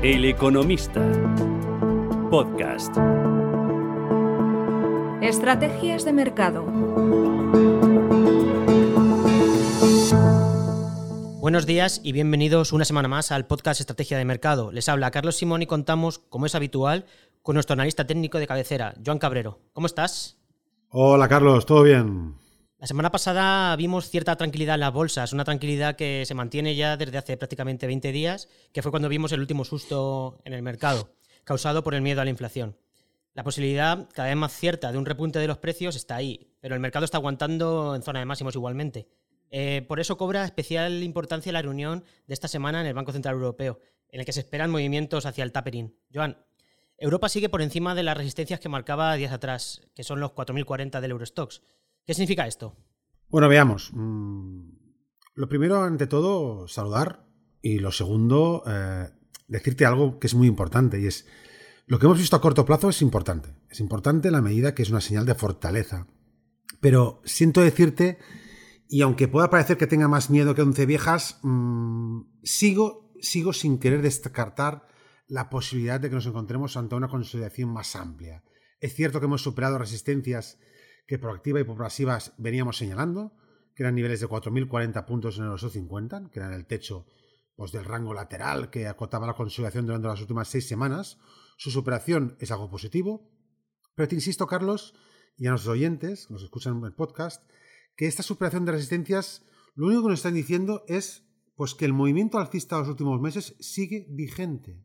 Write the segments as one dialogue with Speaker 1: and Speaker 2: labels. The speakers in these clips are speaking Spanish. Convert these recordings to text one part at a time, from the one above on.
Speaker 1: El Economista. Podcast.
Speaker 2: Estrategias de mercado.
Speaker 3: Buenos días y bienvenidos una semana más al podcast Estrategia de Mercado. Les habla Carlos Simón y contamos, como es habitual, con nuestro analista técnico de cabecera, Joan Cabrero. ¿Cómo estás?
Speaker 4: Hola Carlos, ¿todo bien?
Speaker 3: La semana pasada vimos cierta tranquilidad en las bolsas, una tranquilidad que se mantiene ya desde hace prácticamente 20 días, que fue cuando vimos el último susto en el mercado, causado por el miedo a la inflación. La posibilidad cada vez más cierta de un repunte de los precios está ahí, pero el mercado está aguantando en zona de máximos igualmente. Eh, por eso cobra especial importancia la reunión de esta semana en el Banco Central Europeo, en el que se esperan movimientos hacia el tapering. Joan, Europa sigue por encima de las resistencias que marcaba días atrás, que son los 4.040 del Eurostox. ¿Qué significa esto?
Speaker 4: Bueno, veamos. Mm, lo primero, ante todo, saludar. Y lo segundo, eh, decirte algo que es muy importante. Y es, lo que hemos visto a corto plazo es importante. Es importante en la medida que es una señal de fortaleza. Pero siento decirte, y aunque pueda parecer que tenga más miedo que once viejas, mmm, sigo, sigo sin querer descartar la posibilidad de que nos encontremos ante una consolidación más amplia. Es cierto que hemos superado resistencias que por activa y por pasivas veníamos señalando, que eran niveles de 4.040 puntos en el 50, que eran el techo pues, del rango lateral que acotaba la consolidación durante las últimas seis semanas. Su superación es algo positivo, pero te insisto, Carlos, y a nuestros oyentes, que nos escuchan en el podcast, que esta superación de resistencias lo único que nos están diciendo es pues que el movimiento alcista de los últimos meses sigue vigente,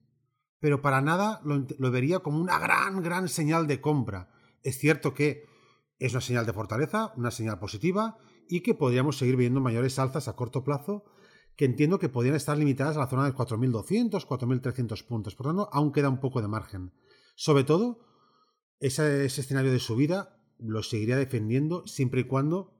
Speaker 4: pero para nada lo, lo vería como una gran, gran señal de compra. Es cierto que es una señal de fortaleza, una señal positiva y que podríamos seguir viendo mayores alzas a corto plazo que entiendo que podrían estar limitadas a la zona de 4.200, 4.300 puntos. Por lo tanto, aún queda un poco de margen. Sobre todo, ese, escenario de subida lo seguiría defendiendo siempre y cuando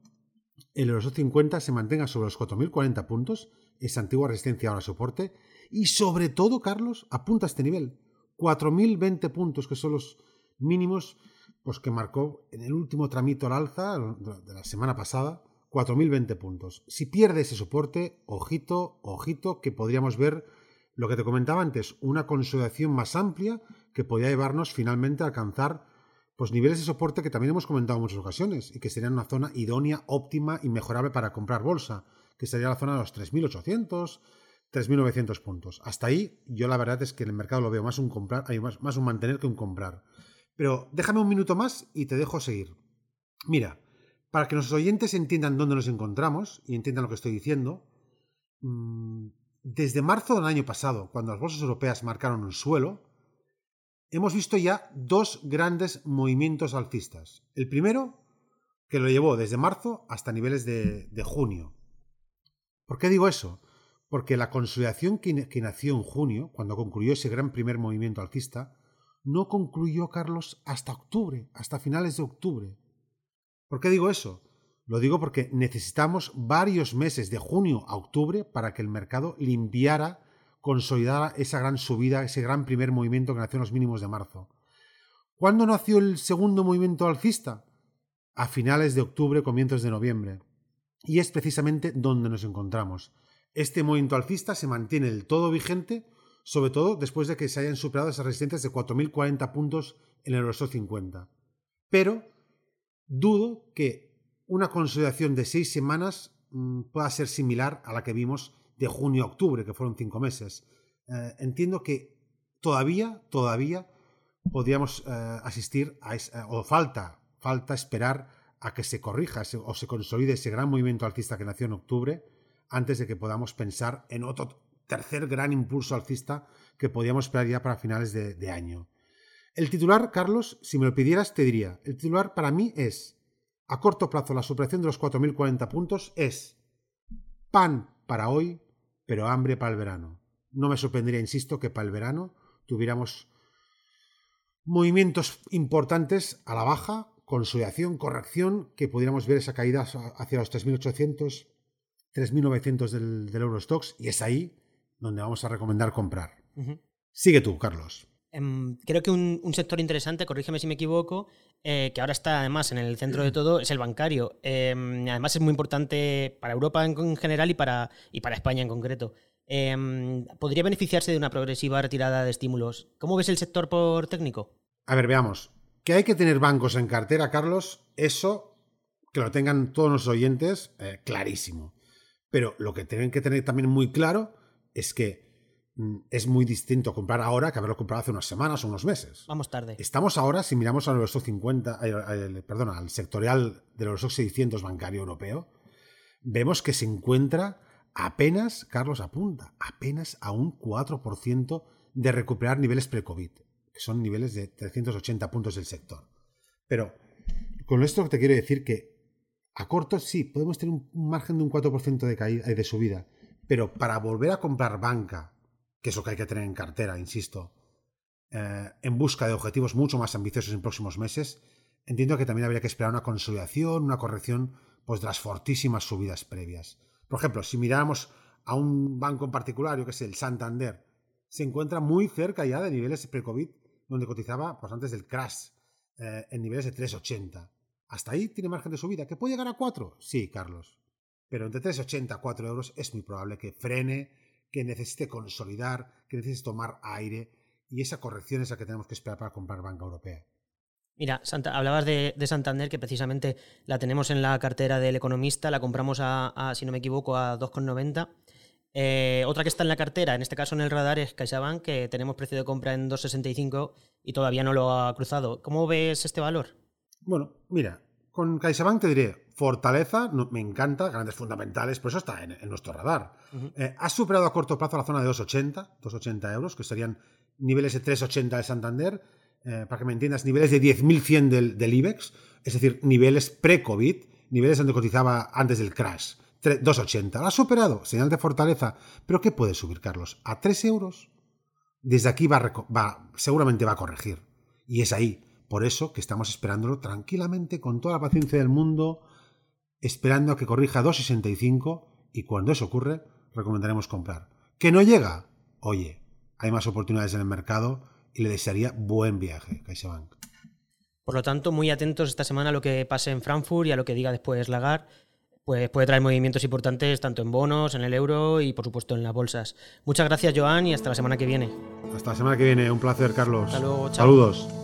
Speaker 4: el Eurostoxx 50 se mantenga sobre los 4.040 puntos, esa antigua resistencia ahora soporte, y sobre todo, Carlos, apunta a este nivel, 4.020 puntos, que son los mínimos pues que marcó en el último tramito al alza de la semana pasada 4.020 puntos. Si pierde ese soporte, ojito, ojito, que podríamos ver lo que te comentaba antes, una consolidación más amplia que podría llevarnos finalmente a alcanzar pues, niveles de soporte que también hemos comentado en muchas ocasiones y que serían una zona idónea, óptima y mejorable para comprar bolsa, que sería la zona de los 3.800, 3.900 puntos. Hasta ahí yo la verdad es que en el mercado lo veo más un comprar, más, más un mantener que un comprar. Pero déjame un minuto más y te dejo seguir. Mira, para que nuestros oyentes entiendan dónde nos encontramos y entiendan lo que estoy diciendo, mm, desde marzo del año pasado, cuando las bolsas europeas marcaron un suelo, hemos visto ya dos grandes movimientos alcistas. El primero, que lo llevó desde marzo hasta niveles de, junio. ¿Por qué digo eso? Porque la consolidación que, que nació en junio, cuando concluyó ese gran primer movimiento alcista, no concluyó Carlos hasta octubre, hasta finales de octubre. ¿Por qué digo eso? Lo digo porque necesitamos varios meses de junio a octubre para que el mercado limpiara, consolidara esa gran subida, ese gran primer movimiento que nació en los mínimos de marzo. ¿Cuándo nació el segundo movimiento alcista? A finales de octubre, comienzos de noviembre. Y es precisamente donde nos encontramos. Este movimiento alcista se mantiene del todo vigente sobre todo después de que se hayan superado esas resistencias de 4.040 puntos en el Eurostoxx 50. Pero dudo que una consolidación de seis semanas mmm, pueda ser similar a la que vimos de junio a octubre, que fueron cinco meses. Eh, entiendo que todavía, todavía podríamos eh, asistir a esa, o falta, falta esperar a que se corrija o se consolide ese gran movimiento alcista que nació en octubre antes de que podamos pensar en otro tercer gran impulso alcista que podíamos esperar ya para finales de, año. El titular, Carlos, si me lo pidieras, te diría, el titular para mí es, a corto plazo, la superación de los 4.040 puntos es pan para hoy, pero hambre para el verano. No me sorprendería, insisto, que para el verano tuviéramos movimientos importantes a la baja, consolidación, corrección, que pudiéramos ver esa caída hacia los 3.800, 3.900 del, del Eurostox, y es ahí donde vamos a recomendar comprar. Uh -huh. Sigue tú, Carlos.
Speaker 3: Um, creo que un, un, sector interesante, corrígeme si me equivoco, eh, que ahora está además en el centro de todo, es el bancario. Eh, además es muy importante para Europa en, en general y para, y para España en concreto. em, podría beneficiarse de una progresiva retirada de estímulos. ¿Cómo ves el sector por técnico?
Speaker 4: A ver, veamos. Que hay que tener bancos en cartera, Carlos, eso que lo tengan todos los oyentes eh, clarísimo. Pero lo que tienen que tener también muy claro es que mm, es muy distinto comprar ahora que haberlo comprado hace unas semanas o unos meses.
Speaker 3: Vamos tarde.
Speaker 4: Estamos ahora, si miramos al Eurostock 50, eh, perdona, al sectorial del Eurostock 600 bancario europeo, vemos que se encuentra apenas, Carlos apunta, apenas a un 4% de recuperar niveles pre-COVID, que son niveles de 380 puntos del sector. Pero con esto te quiero decir que a corto sí, podemos tener un margen de un 4% de, caída, de subida, pero para volver a comprar banca, que es lo que hay que tener en cartera, insisto, eh, en busca de objetivos mucho más ambiciosos en próximos meses, entiendo que también habría que esperar una consolidación, una corrección pues, de las fortísimas subidas previas. Por ejemplo, si miráramos a un banco en particular, yo que sé, el Santander, se encuentra muy cerca ya de niveles pre-COVID, donde cotizaba pues, antes del crash, eh, en niveles de 3,80. Hasta ahí tiene margen de subida. ¿Que puede llegar a 4? Sí, Carlos. Pero entre 3,80 a 4 euros es muy probable que frene, que necesite consolidar, que necesite tomar aire. Y esa corrección es la que tenemos que esperar para comprar banca europea.
Speaker 3: Mira, hablabas de, Santander, que precisamente la tenemos en la cartera del economista, la compramos a, si no me equivoco, a 2,90. Eh, otra que está en la cartera, en este caso en el radar, es CaixaBank, que tenemos precio de compra en 2,65 y todavía no lo ha cruzado. ¿Cómo ves este valor?
Speaker 4: Bueno, mira, con CaixaBank te diré, fortaleza, me encanta, grandes fundamentales, por eso está en, nuestro radar. Eh, ha superado a corto plazo la zona de 2,80, 2,80 euros, que serían niveles de 3,80 de Santander eh, para que me entiendas, niveles de 10.100 del, del IBEX, es decir, niveles pre-COVID, niveles donde cotizaba antes del crash. 2,80. Lo ha superado, señal de fortaleza. ¿Pero qué puede subir, Carlos? ¿A 3 euros? Desde aquí va, va, seguramente va a corregir. Y es ahí. Por eso que estamos esperándolo tranquilamente, con toda la paciencia del mundo, esperando a que corrija a 2,65 y cuando eso ocurre, recomendaremos comprar. ¿Que no llega? Oye, hay más oportunidades en el mercado y le desearía buen viaje, CaixaBank.
Speaker 3: Por lo tanto, muy atentos esta semana a lo que pase en Frankfurt y a lo que diga después Lagarde. Pues puede traer movimientos importantes tanto en bonos, en el euro y por supuesto en las bolsas. Muchas gracias, Joan, y hasta la semana que viene.
Speaker 4: Hasta la semana que viene, un placer, Carlos.
Speaker 3: Hasta luego, chao.
Speaker 4: Saludos.